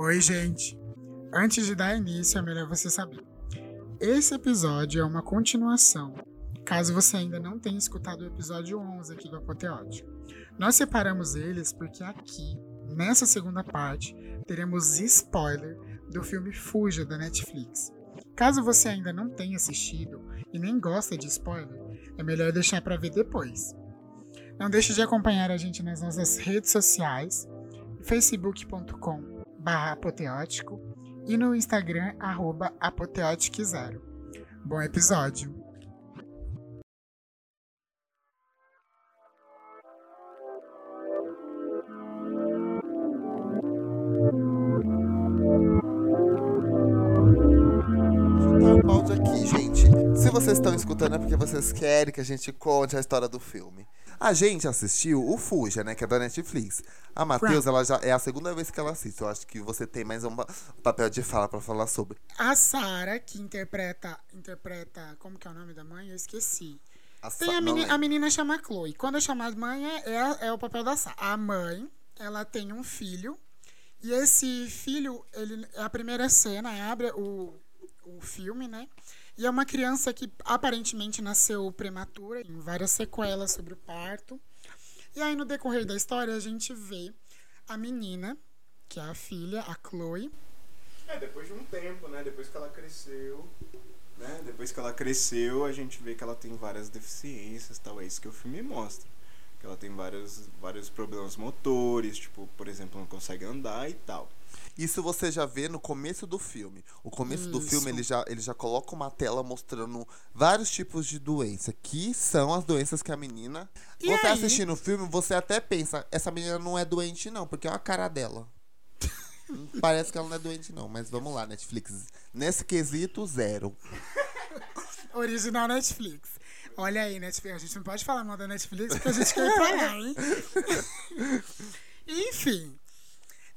Oi, gente! Antes de dar início, é melhor você saber. Esse episódio é uma continuação, caso você ainda não tenha escutado o episódio 11 aqui do Apoteótico. Nós separamos eles porque aqui, nessa segunda parte, teremos spoiler do filme Fuja da Netflix. Caso você ainda não tenha assistido e nem gosta de spoiler, é melhor deixar para ver depois. Não deixe de acompanhar a gente nas nossas redes sociais, facebook.com apoteótico e no Instagram arroba apoteótico0. Bom episódio! Aqui, gente. Se vocês estão escutando é porque vocês querem que a gente conte a história do filme. A gente assistiu o Fuja, né? Que é da Netflix. A Matheus, ela já é a segunda vez que ela assiste. Eu acho que você tem mais um papel de fala pra falar sobre. A Sarah, que interpreta. Interpreta. Como que é o nome da mãe? Eu esqueci. A Tem Sa- a, meni- a menina chama Chloe. Quando eu chamo a mãe, é, é, é o papel da Sarah. A mãe, ela tem um filho. E esse filho, ele é a primeira cena, abre o, o filme, né? E é uma criança que aparentemente nasceu prematura, tem várias sequelas sobre o parto. E aí, no decorrer da história, a gente vê a menina, que é a filha, a Chloe, É, depois de um tempo, né? Depois que ela cresceu, né? Depois que ela cresceu, a gente vê que ela tem várias deficiências, tal. É isso que o filme mostra. Que ela tem vários, vários problemas motores, tipo, por exemplo, não consegue andar e tal. Isso você já vê no começo do filme. O começo do Isso. filme, ele já, ele já coloca uma tela mostrando vários tipos de doença. Que são as doenças que a menina. E você aí? assistindo o filme, você até pensa, essa menina não é doente, não, porque é a cara dela. Parece que ela não é doente, não. Mas vamos lá, Netflix. Nesse quesito, zero. Original Netflix. Olha aí, Netflix. A gente não pode falar mal da Netflix porque a gente quer ir pra lá, hein? Enfim.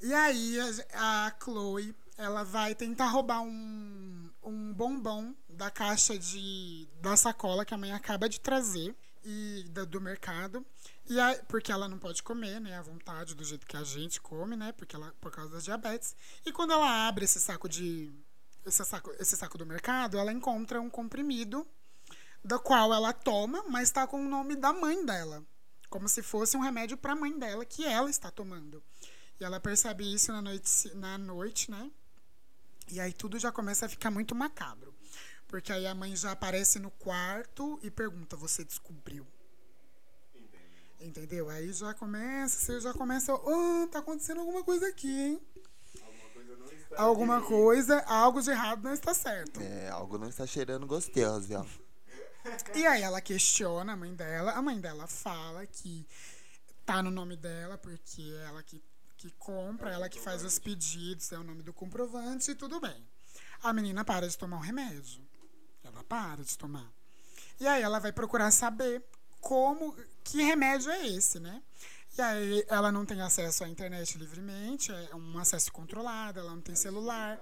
E aí, a, a Chloe, ela vai tentar roubar um, um bombom da caixa de, da sacola que a mãe acaba de trazer e da- do mercado. E aí, porque ela não pode comer, né, à vontade, do jeito que a gente come, né, porque ela, por causa da diabetes. E quando ela abre esse saco de esse saco, esse saco do mercado, ela encontra um comprimido do qual ela toma, mas está com o nome da mãe dela, como se fosse um remédio para a mãe dela que ela está tomando. E ela percebe isso na noite, na noite, né? E aí tudo já começa a ficar muito macabro. Porque aí a mãe já aparece no quarto e pergunta: Você descobriu? Entendeu? Aí já começa, você já começa, ah, tá acontecendo alguma coisa aqui, hein? Alguma coisa, algo de errado não está certo. É, algo não está cheirando gostoso, ó. E aí ela questiona a mãe dela. A mãe dela fala que tá no nome dela, porque ela que, que compra, ela que faz os pedidos, é o nome do comprovante e tudo bem. A menina para de tomar o remédio. Ela para de tomar. E aí ela vai procurar saber como, que remédio é esse, né? E aí ela não tem acesso à internet livremente, é um acesso controlado, ela não tem celular.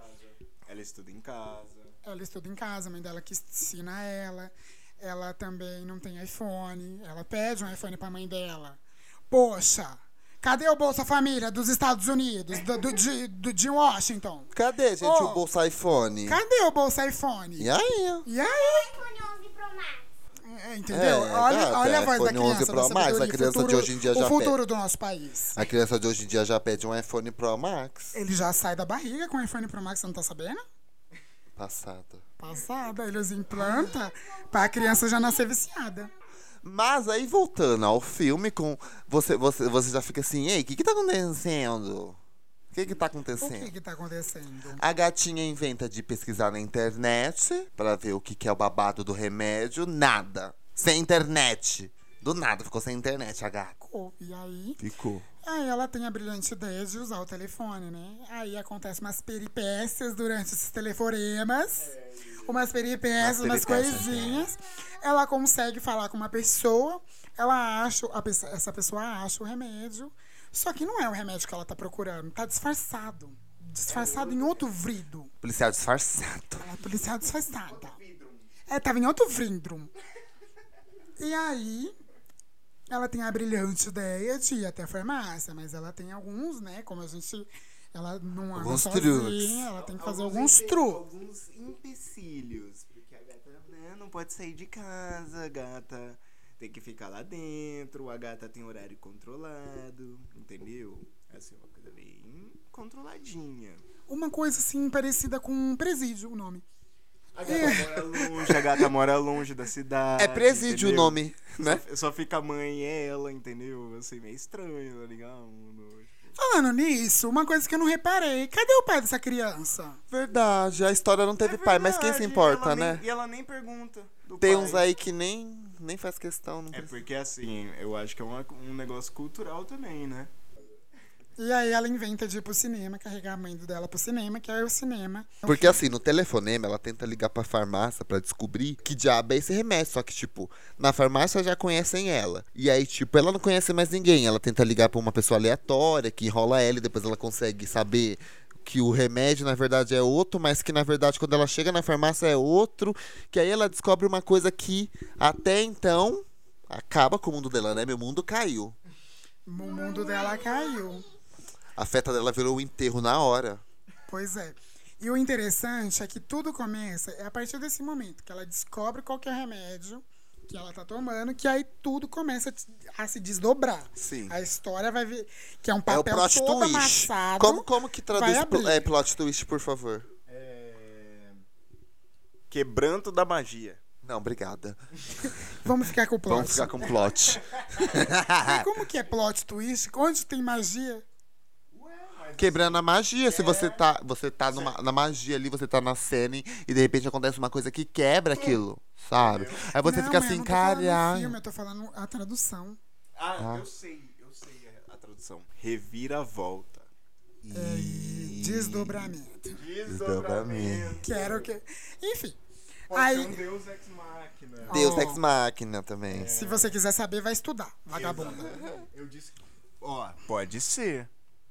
Ela estuda em casa. Ela estuda em casa, a mãe dela que ensina ela. Ela também não tem iPhone. Ela pede um iPhone pra mãe dela. Poxa, cadê o Bolsa Família dos Estados Unidos, do, do- de, do- de Washington? Cadê, gente, Ô, o bolsa iPhone? Cadê o Bolsa iPhone? E aí? E aí? iPhone 11 Pro Max. Entendeu? É, olha, gata, olha a voz da iPhone 11 criança. Pro Max, a criança de futuro- hoje em dia O já futuro do nosso país. A criança de hoje em dia já pede um iPhone Pro Max. Ele já sai da barriga com o iPhone Pro Max, você não tá sabendo? Passada. Passada, eles implantam pra criança já nascer viciada. Mas aí voltando ao filme, com você, você, você já fica assim, ei, o que que tá acontecendo? O que que tá O que acontecendo? que tá acontecendo? A gatinha inventa de pesquisar na internet pra ver o que que é o babado do remédio. Nada. Sem internet. Do nada, ficou sem internet a gata. Ficou. E aí? Ficou. Aí ela tem a brilhante ideia de usar o telefone, né? Aí acontecem umas peripécias durante esses telefonemas. Umas peripécias, umas peripécias, coisinhas. Ela consegue falar com uma pessoa. Ela acha, pessoa- essa pessoa acha o remédio. Só que não é o remédio que ela tá procurando. Tá disfarçado. Disfarçado em outro vrido. Policial disfarçado. É policial disfarçada. É, tava em outro vrindrum. E aí, ela tem a brilhante ideia de ir até a farmácia, mas ela tem alguns, né? Como a gente Ela não anda Alguns sozinha, truques. ela tem que fazer alguns truques. Alguns empecilhos. Porque a gata né, não pode sair de casa, a gata tem que ficar lá dentro, a gata tem horário controlado, entendeu? Assim, uma coisa bem controladinha. Uma coisa assim parecida com um presídio, o nome. A gata mora longe, a gata mora longe da cidade. É presídio o entendeu? nome, né? Só, só fica a mãe e ela, entendeu? Assim, meio estranho, tá ligado? Falando nisso, uma coisa que eu não reparei. Cadê o pai dessa criança? Verdade, a história não teve É pai, mas quem se importa, né? nem- e ela nem pergunta. do Tem pai. uns aí que nem, nem faz questão. Não É precisa. porque assim, eu acho que é uma- um negócio cultural também, né? E aí ela inventa de ir pro cinema, carregar a mãe dela pro cinema, que é o cinema. Porque assim, no telefonema, ela tenta ligar pra farmácia pra descobrir que diabo é esse remédio. Só que, tipo, na farmácia já conhecem ela. E aí, tipo, ela não conhece mais ninguém. Ela tenta ligar pra uma pessoa aleatória que enrola ela e depois ela consegue saber que o remédio na verdade é outro, mas que na verdade quando ela chega na farmácia é outro. Que aí ela descobre uma coisa que até então acaba com o mundo dela, né? Meu mundo caiu. O mundo dela caiu. A feta dela virou um enterro na hora. Pois é. E o interessante é que tudo começa é a partir desse momento que ela descobre qual que é o remédio que ela tá tomando, que aí tudo começa a se desdobrar. Sim. A história vai ver que é um É o papel plot todo twist. amassado. Como, como que traduz pl- é, plot twist, por favor? É... Quebranto da magia. Não, obrigada. Vamos ficar com o plot. Vamos ficar com plot. E como que é plot twist? Onde tem magia? Quebrando a magia. Se você tá, você tá numa, na magia ali, você tá na cena e, e de repente acontece uma coisa que quebra aquilo, sabe? Aí você Não, fica assim, filme, eu tô falando a tradução. Ah, eu sei, eu sei a, a tradução. Reviravolta. É, desdobramento. Desdobramento. Quero que. Enfim. Pode Aí, um deus ex machina. Deus Oh. Ex Machina também. se você quiser saber, vai estudar, vagabunda. Eu disse que... Ó, pode ser.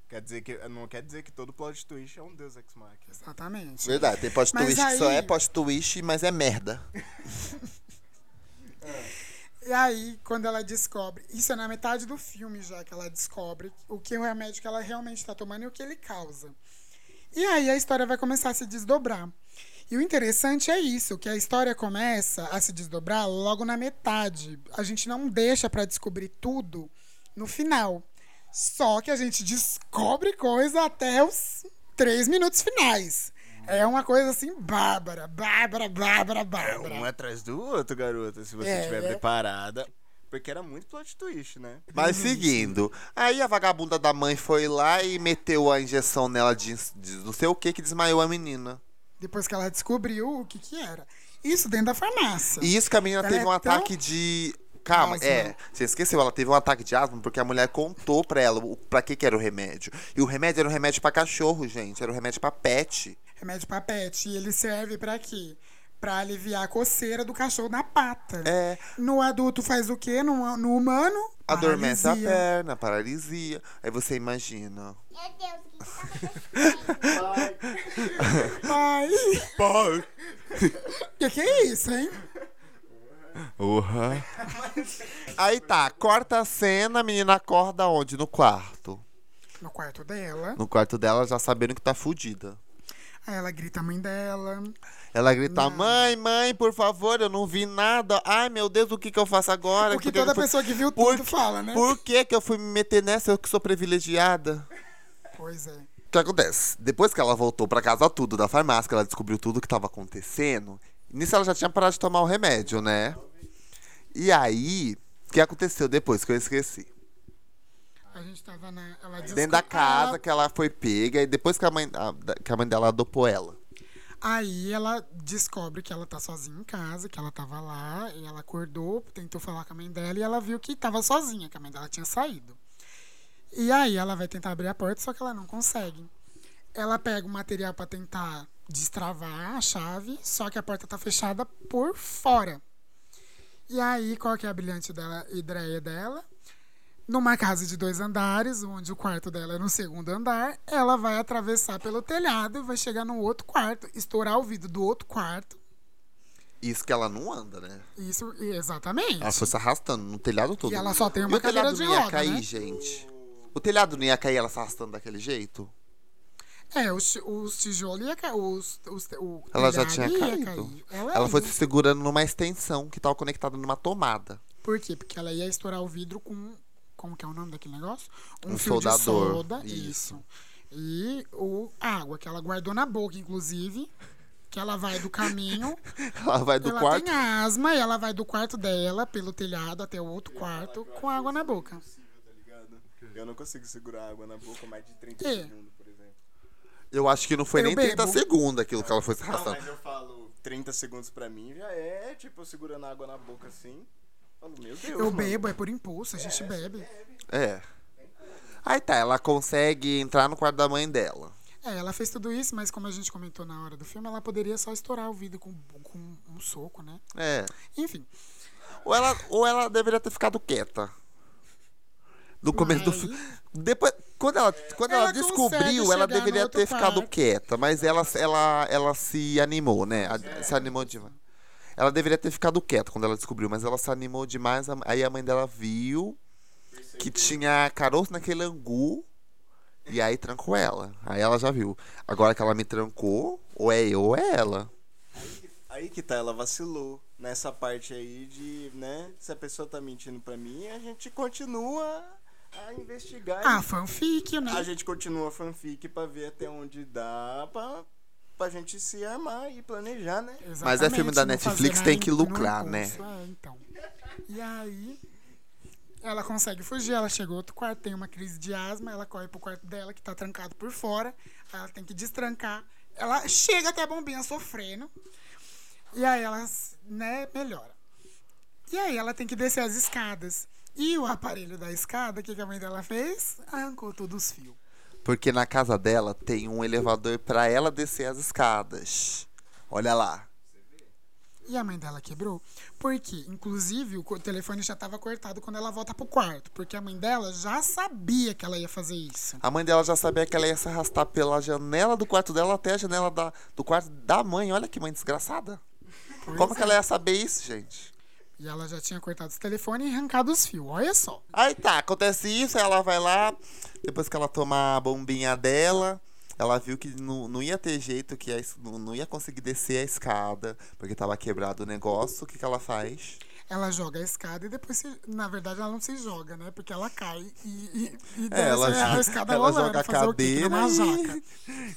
Quer dizer que, não quer dizer que todo plot twist é um deus ex machina. Exatamente. Verdade, tem plot Mas twist que só aí- é plot twist, mas é merda. E aí, quando ela descobre, isso é na metade do filme já que ela descobre o que é o remédio que ela realmente está tomando e o que ele causa. E aí a história vai começar a se desdobrar. E o interessante é isso, que a história começa a se desdobrar logo na metade. A gente não deixa pra descobrir tudo no final. Só que a gente descobre coisa até os três minutos finais. É uma coisa assim, bárbara, bárbara, bárbara, bárbara. Um atrás do outro, garota, se você É. estiver preparada. Porque era muito plot twist, né? Mas seguindo, aí a vagabunda da mãe foi lá e meteu a injeção nela de, de não sei o que que desmaiou a menina. Depois que ela descobriu o que que era. Isso dentro da farmácia. E isso que a menina Ela teve é um tão- ataque de. Calma, Asma. é. Você esqueceu, ela teve um ataque de asma porque a mulher contou pra ela o, pra que, que era o remédio. E o remédio era um remédio pra cachorro, gente. Era um remédio pra pet. Remédio pra pet. E ele serve pra quê? Pra aliviar a coceira do cachorro na pata. É. No adulto faz o quê? No, no humano? Adormece a Paralisia. perna, paralisia. Aí você imagina. Meu Deus, o que que tá acontecendo? Ai, Pai! que que é isso, hein? Uhum. Aí tá, corta a cena, a menina acorda onde? No quarto. No quarto dela. No quarto dela, já sabendo que tá fudida. Aí ela grita a mãe dela. Ela grita: Mãe, mãe, por favor, eu não vi nada. Ai, meu Deus, o que, que eu faço agora? O que eu não toda fui- pessoa que viu Por tudo que- fala, né? Por que, que eu fui me meter nessa? Eu que sou privilegiada. Pois é. O que acontece? Depois que ela voltou pra casa tudo da farmácia, que ela descobriu tudo que tava acontecendo, nisso ela já tinha parado de tomar o remédio, né? E aí, o que aconteceu depois que eu esqueci? A gente tava na. Ela Dentro da casa ela- que ela foi pega e depois que a mãe, a- que a mãe dela adopou ela. Aí ela descobre que ela tá sozinha em casa, que ela tava lá, e ela acordou, tentou falar com a mãe dela e ela viu que tava sozinha, que a mãe dela tinha saído. E aí ela vai tentar abrir a porta, só que ela não consegue. Ela pega o material pra tentar destravar a chave, só que a porta tá fechada por fora. E aí, qual que é a brilhante dela, ideia dela? Numa casa de dois andares, onde o quarto dela é no segundo andar, ela vai atravessar pelo telhado e vai chegar no outro quarto, estourar o vidro do outro quarto. Isso que ela não anda, né? Isso, exatamente. Ela foi se arrastando no telhado todo. E ela só tem E uma o telhado cadeira de não ia roda, cair, né? gente? O telhado não ia cair ela se arrastando daquele jeito? É, os, ti- os tijolos ia cair. Os, os, o Ela já tinha caído. cair. Ela, Ela foi se segurando numa extensão que tava conectada numa tomada. Por quê? Porque ela ia estourar o vidro com. Como que é o nome daquele negócio? Um fio de soldador, soda. isso. Isso. E o água, que ela guardou na boca, inclusive. Que ela vai do caminho. Ela vai do ela quarto. tem asma e ela vai do quarto dela, pelo telhado, até o outro quarto, com água na boca. Tá? Eu não consigo segurar água na boca mais de 30 É. segundos. Eu acho que não foi Eu nem 30 bebo. segundos aquilo que ela foi se Não, arrastando. mas eu falo 30 segundos pra mim já é tipo eu segurando água na boca assim. Falo, meu Deus. Eu mano. bebo, é por impulso, a gente bebe. É. Aí tá, ela consegue entrar no quarto da mãe dela. É, ela fez tudo isso, mas como a gente comentou na hora do filme, ela poderia só estourar o vidro com, com um soco, né? É. Enfim. Ou ela, ou ela deveria ter ficado quieta. No começo do Mas- filme. Depois, quando ela, quando ela, Ela descobriu, ela deveria ter ficado quarto. quieta. Mas ela, ela, ela se animou, né? A- Se animou demais. Ela deveria ter ficado quieta quando ela descobriu, mas ela se animou demais. Aí a mãe dela viu que tinha caroço naquele angu. E aí trancou ela. Aí ela já viu. Agora que ela me trancou, ou é eu ou é ela. Aí que tá, ela vacilou nessa parte aí de, né? Se a pessoa tá mentindo pra mim, a gente continua a investigar. Ah, e fanfic, né? a gente continua a fanfic pra ver até onde dá pra, pra gente se armar e planejar, né? Mas é filme da Exatamente, Netflix, tem que lucrar, né? É, então. E aí, ela consegue fugir, ela chegou outro quarto, tem uma crise de asma, ela corre pro quarto dela, que tá trancado por fora, aí ela tem que destrancar. Ela chega até a bombinha sofrendo, e aí ela, né, melhora. E aí ela tem que descer as escadas. E o aparelho da escada, o que, que a mãe dela fez? Arrancou todos os fios. Porque na casa dela tem um elevador pra ela descer as escadas. Olha lá. E a mãe dela quebrou. Porque, inclusive, o telefone já estava cortado quando ela volta pro quarto. Porque a mãe dela já sabia que ela ia fazer isso. A mãe dela já sabia que ela ia se arrastar pela janela do quarto dela até a janela da, do quarto da mãe. Olha que mãe desgraçada. Como que ela ia saber isso, gente? E ela já tinha cortado os telefones e arrancado os fios. Olha só. Aí tá, acontece isso, ela vai lá, depois que ela toma a bombinha dela, ela viu que não, não ia ter jeito, que não ia conseguir descer a escada, porque tava quebrado o negócio. O que, que ela faz? Ela joga a escada e depois, se, na verdade, ela não se joga, né? Porque ela cai e, e, e É, desce ela, a jo- escada ela rolando. joga a o cadeira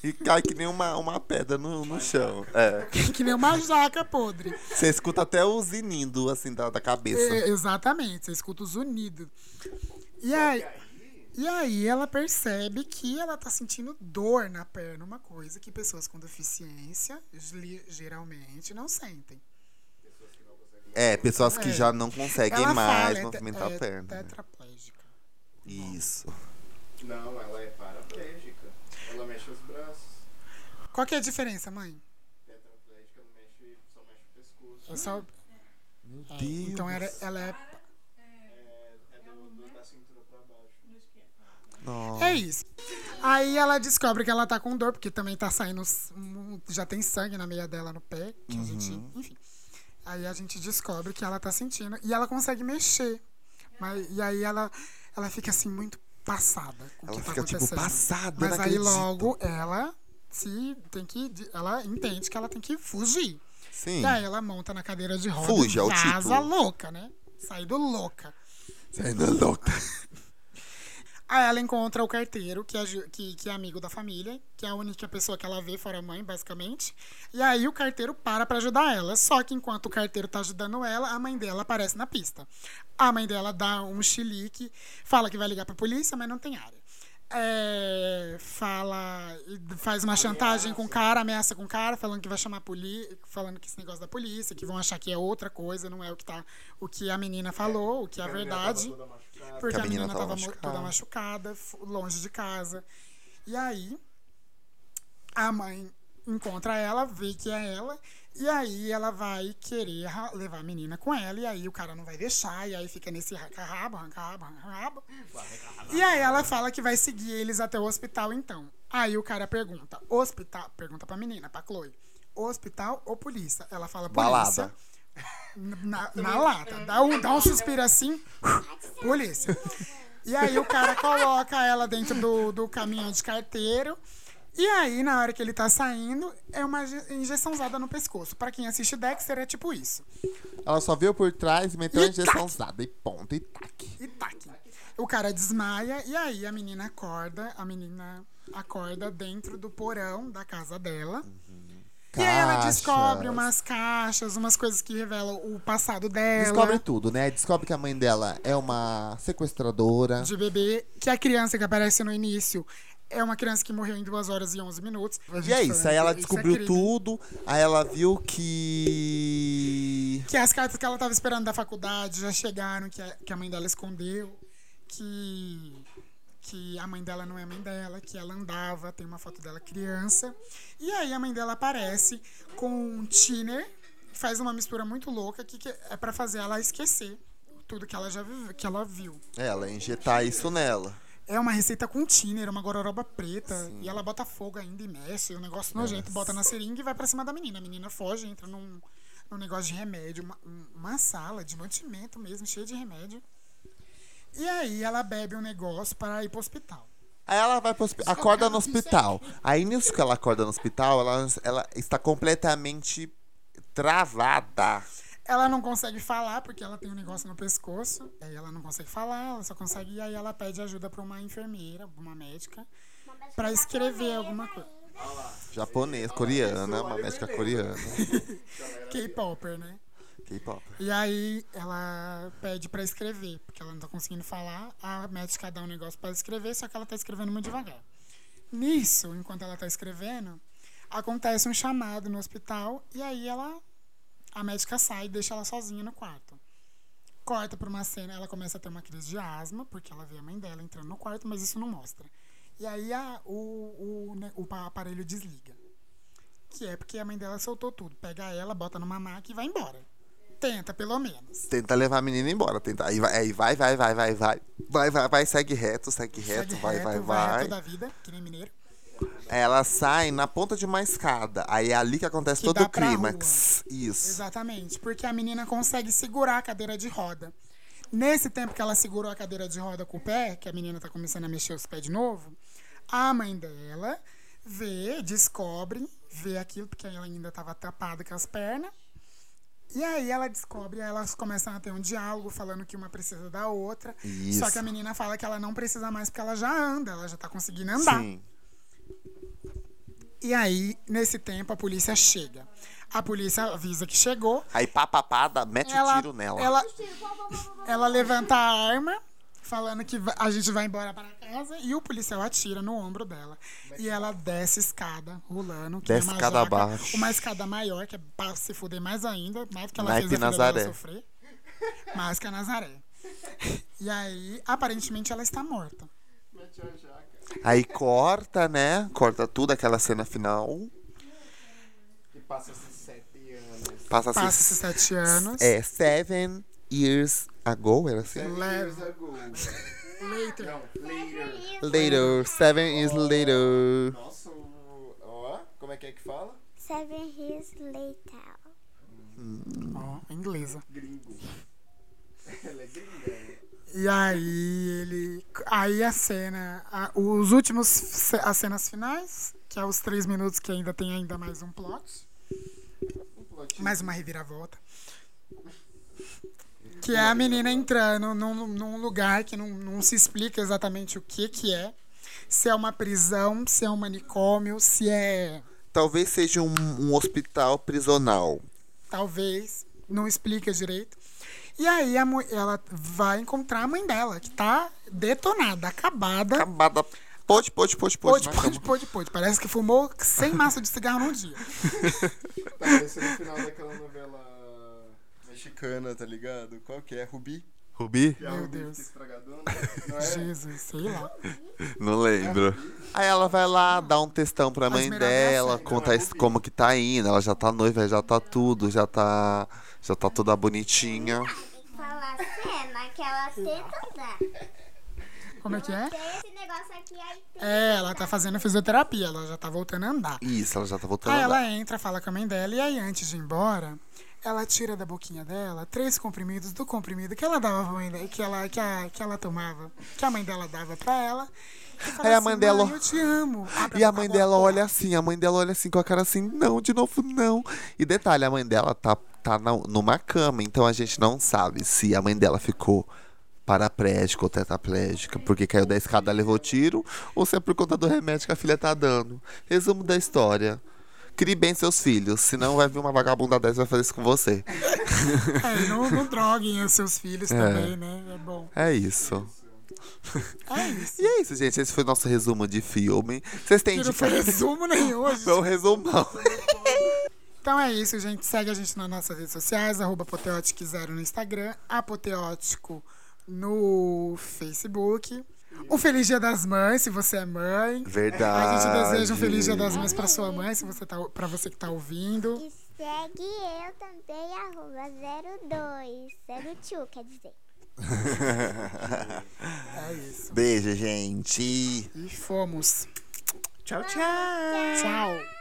e, e cai que nem uma, uma pedra no, no chão. É. que nem uma jaca podre. Você escuta até o zinindo, assim, da, da cabeça. É, exatamente, você escuta os unidos. E aí, e aí ela percebe que ela tá sentindo dor na perna, uma coisa que pessoas com deficiência geralmente não sentem. É, pessoas que É. já não conseguem ela mais fala, é movimentar é a perna. né? tetraplégica. Isso. Não, ela é paraplégica. Ela mexe os braços. Qual que é a diferença, mãe? Tetraplégica não mexe, só mexe o pescoço. É só- Meu é, Deus. então era, ela é, É, é do, do- da cintura pra baixo. Nossa. é isso. Aí ela descobre que ela tá com dor, porque também tá saindo. Já tem sangue na meia dela no pé. Que a gente. Uhum. Enfim. Aí a gente descobre que ela tá sentindo. E ela consegue mexer. Mas, e aí ela, ela fica assim muito passada com o Ela que tá fica, tipo, acontecendo. passada, Mas aí acredito. logo ela se tem que. Ela entende que ela tem que fugir. Sim. E aí ela monta na cadeira de rodas Fuge, e é o louca, né? Saindo louca. Saindo louca. Aí ela encontra o carteiro, que é, que, que é amigo da família, que é a única pessoa que ela vê fora a mãe, basicamente. E aí o carteiro para pra ajudar ela. Só que enquanto o carteiro tá ajudando ela, a mãe dela aparece na pista. A mãe dela dá um chilique, fala que vai ligar pra polícia, mas não tem área. É, fala, faz uma chantagem com o cara, ameaça com o cara, falando que vai chamar a polícia, falando que esse negócio da polícia, que vão achar que é outra coisa, não é o que tá, o que a menina falou, o que é a verdade. Porque Que a menina menina tava tava mo- machucada. toda machucada, longe de casa. E aí, a mãe encontra ela, vê que é ela, e aí ela vai querer levar a menina com ela, e aí o cara não vai deixar, e aí fica nesse arranca-rabo, arranca-rabo, arranca-rabo. E aí ela fala que vai seguir eles até o hospital, então. Aí o cara pergunta, hospital, pergunta pra menina, pra Chloe, hospital ou polícia? Ela fala polícia. Balada. Na, na lata. Dá um, dá um suspiro assim. Polícia. E aí o cara coloca ela dentro do, do caminhão de carteiro. E aí, na hora que ele tá saindo, é uma inje- injeçãozada no pescoço. Pra quem assiste Dexter, é tipo isso. Ela só veio por trás, meteu a E injeção tac. usada e ponto, e tac. E tac. O cara desmaia e aí a menina acorda, a menina acorda dentro do porão da casa dela. E aí ela Caixas. descobre umas caixas, umas coisas que revelam o passado dela. Descobre tudo, né? Descobre que a mãe dela é uma sequestradora. de bebê, que a criança que aparece no início é uma criança que morreu em 2 horas e 11 minutos. E é isso, aí ela é descobriu crime. tudo, aí ela viu que. Que as cartas que ela tava esperando da faculdade já chegaram, que a, que a mãe dela escondeu, que, que a mãe dela não é a mãe dela, que ela andava, tem uma foto dela criança. E aí a mãe dela aparece com um thinner, faz uma mistura muito louca que, que é pra fazer ela esquecer tudo que ela já vive, que ela viu. É, Ela injetar isso nela. É uma receita com thinner, uma gororoba preta. E ela bota fogo ainda e mexe. Um negócio nojento, bota na seringa e vai pra cima da menina. A menina foge, entra num, num negócio de remédio, uma, uma sala de mantimento mesmo, cheia de remédio. E aí ela bebe um negócio para ir pro hospital. Aí ela vai pro hospi- acorda no hospital. Aí nisso que ela acorda no hospital, ela, ela está completamente travada. Ela não consegue falar porque ela tem um negócio no pescoço. Aí ela não consegue falar, ela só consegue. E aí ela pede ajuda pra uma enfermeira, uma médica, pra escrever alguma coisa. Japonês, coreana, uma médica coreana. K-Popper, né? K-pop. E aí ela pede pra escrever, porque ela não tá conseguindo falar. A médica dá um negócio pra escrever, só que ela tá escrevendo muito devagar. Nisso, enquanto ela tá escrevendo, acontece um chamado no hospital e aí ela a médica sai e deixa ela sozinha no quarto. Corta pra uma cena, ela começa a ter uma crise de asma, porque ela vê a mãe dela entrando no quarto, mas isso não mostra. E aí a- o, o, né, o aparelho desliga. Que é porque a mãe dela soltou tudo. Pega ela, bota numa maca e vai embora. Tenta, pelo menos. Tenta levar a menina embora. Tenta. Aí vai, aí vai, vai, vai, vai, vai. Vai, vai, vai, segue reto, segue reto, Segue vai, reto, vai, reto vai. da vida, que nem mineiro. Ela sai na ponta de uma escada. Aí é ali que acontece Que todo o clímax. Isso. Exatamente, porque a menina consegue segurar a cadeira de roda. Nesse tempo que ela segurou a cadeira de roda com o pé, que a menina tá começando a mexer os pés de novo, a mãe dela vê, descobre, vê aquilo, porque ela ainda tava tapada com as pernas. E aí ela descobre, elas começam a ter um diálogo falando que uma precisa da outra. Isso. Só que a menina fala que ela não precisa mais porque ela já anda, ela já tá conseguindo andar. Sim. E aí, nesse tempo, a polícia chega. A polícia avisa que chegou. Aí papapada, mete o Ela, tiro nela. ela, ela levanta a arma, falando que a gente vai embora para casa, e o policial atira no ombro dela. E ela desce escada, rolando. Que Desce é uma escada jaca, abaixo. Uma escada maior, que é pra se fuder mais ainda, mais do que ela Naipe fez a Nazaré. dela sofrer. Mais que a Nazaré. E aí, aparentemente, ela está morta. Aí corta, né? Corta tudo, aquela cena final. E passa esses sete anos. Passa-se. Passa-se sete anos. É, seven years ago, era assim? Seven years ago. Later. Não, later. Later, seven years later. Nossa, ó, como é que é que fala? Seven years later. Ó, inglesa. Gringo. Ela é gringa. E aí ele. Aí a cena. a- os últimos. As cenas finais, que é os três minutos que ainda tem ainda mais um plot. Um plot. Mais uma reviravolta. Que é a menina entrando num, num lugar que não, não se explica exatamente o que que é. Se é uma prisão, se é um manicômio, se é. Talvez seja um, um hospital prisional. Talvez. Não explica direito. E aí a, ela vai encontrar a mãe dela, que tá detonada, acabada. Acabada. Pode, pode, pode, pode. Pode, pode, pode, pode. Parece que fumou 100 maços de cigarro num dia. Tá parecendo o final daquela novela mexicana, tá ligado? Qual que é? Rubi? Rubi? Que é a Meu Rubi Deus. fica estragadona? Não é? Jesus, sei lá. Não lembro. Aí ela vai lá, dá um textão pra mãe Esmeralda é dela, cega. conta isso- como que tá indo. Ela já tá noiva, já tá tudo, já tá. Já tá toda bonitinha. Tem que falar a cena que ela tenta andar. Como é que é? Tem esse negócio aqui, aí tem. É, ela tá fazendo fisioterapia, ela já tá voltando a andar. Isso, ela já tá voltando. Aí a andar. ela entra, fala com a mãe dela, e aí antes de ir embora, ela tira da boquinha dela três comprimidos do comprimido que ela dava pra mãe dela, que ela, que, a, que ela tomava, que a mãe dela dava pra ela. Aí a assim, mãe dela- "Mãe, eu te amo. Abre E a mãe dela olha assim, a mãe dela olha assim com a cara assim, não, de novo não. E detalhe, a mãe dela tá, tá na- numa cama, então a gente não sabe se a mãe dela ficou paraplégica ou tetraplégica, porque caiu da escada, levou tiro, ou se é por conta do remédio que a filha tá dando. Resumo da história. Crie bem seus filhos, senão vai vir uma vagabunda dessa e vai fazer isso com você. É, não, não droguem os seus filhos também, né? É bom. É isso. É isso. E é isso, gente. Esse foi o nosso resumo de filme. Vocês têm não foi resumo nenhum hoje. Foi um resumão. Então é isso, gente. Segue a gente nas nossas redes sociais, arroba Apoteótico0 no Instagram, Apoteótico no Facebook. Um Feliz Dia das Mães, se você é mãe. Verdade. A gente deseja um Feliz Dia das Mães pra sua mãe, se você tá, pra você que tá ouvindo. E segue eu também, arroba 02. 02, quer dizer. É isso. Beijo, gente. E fomos. Tchau, tchau. Tchau.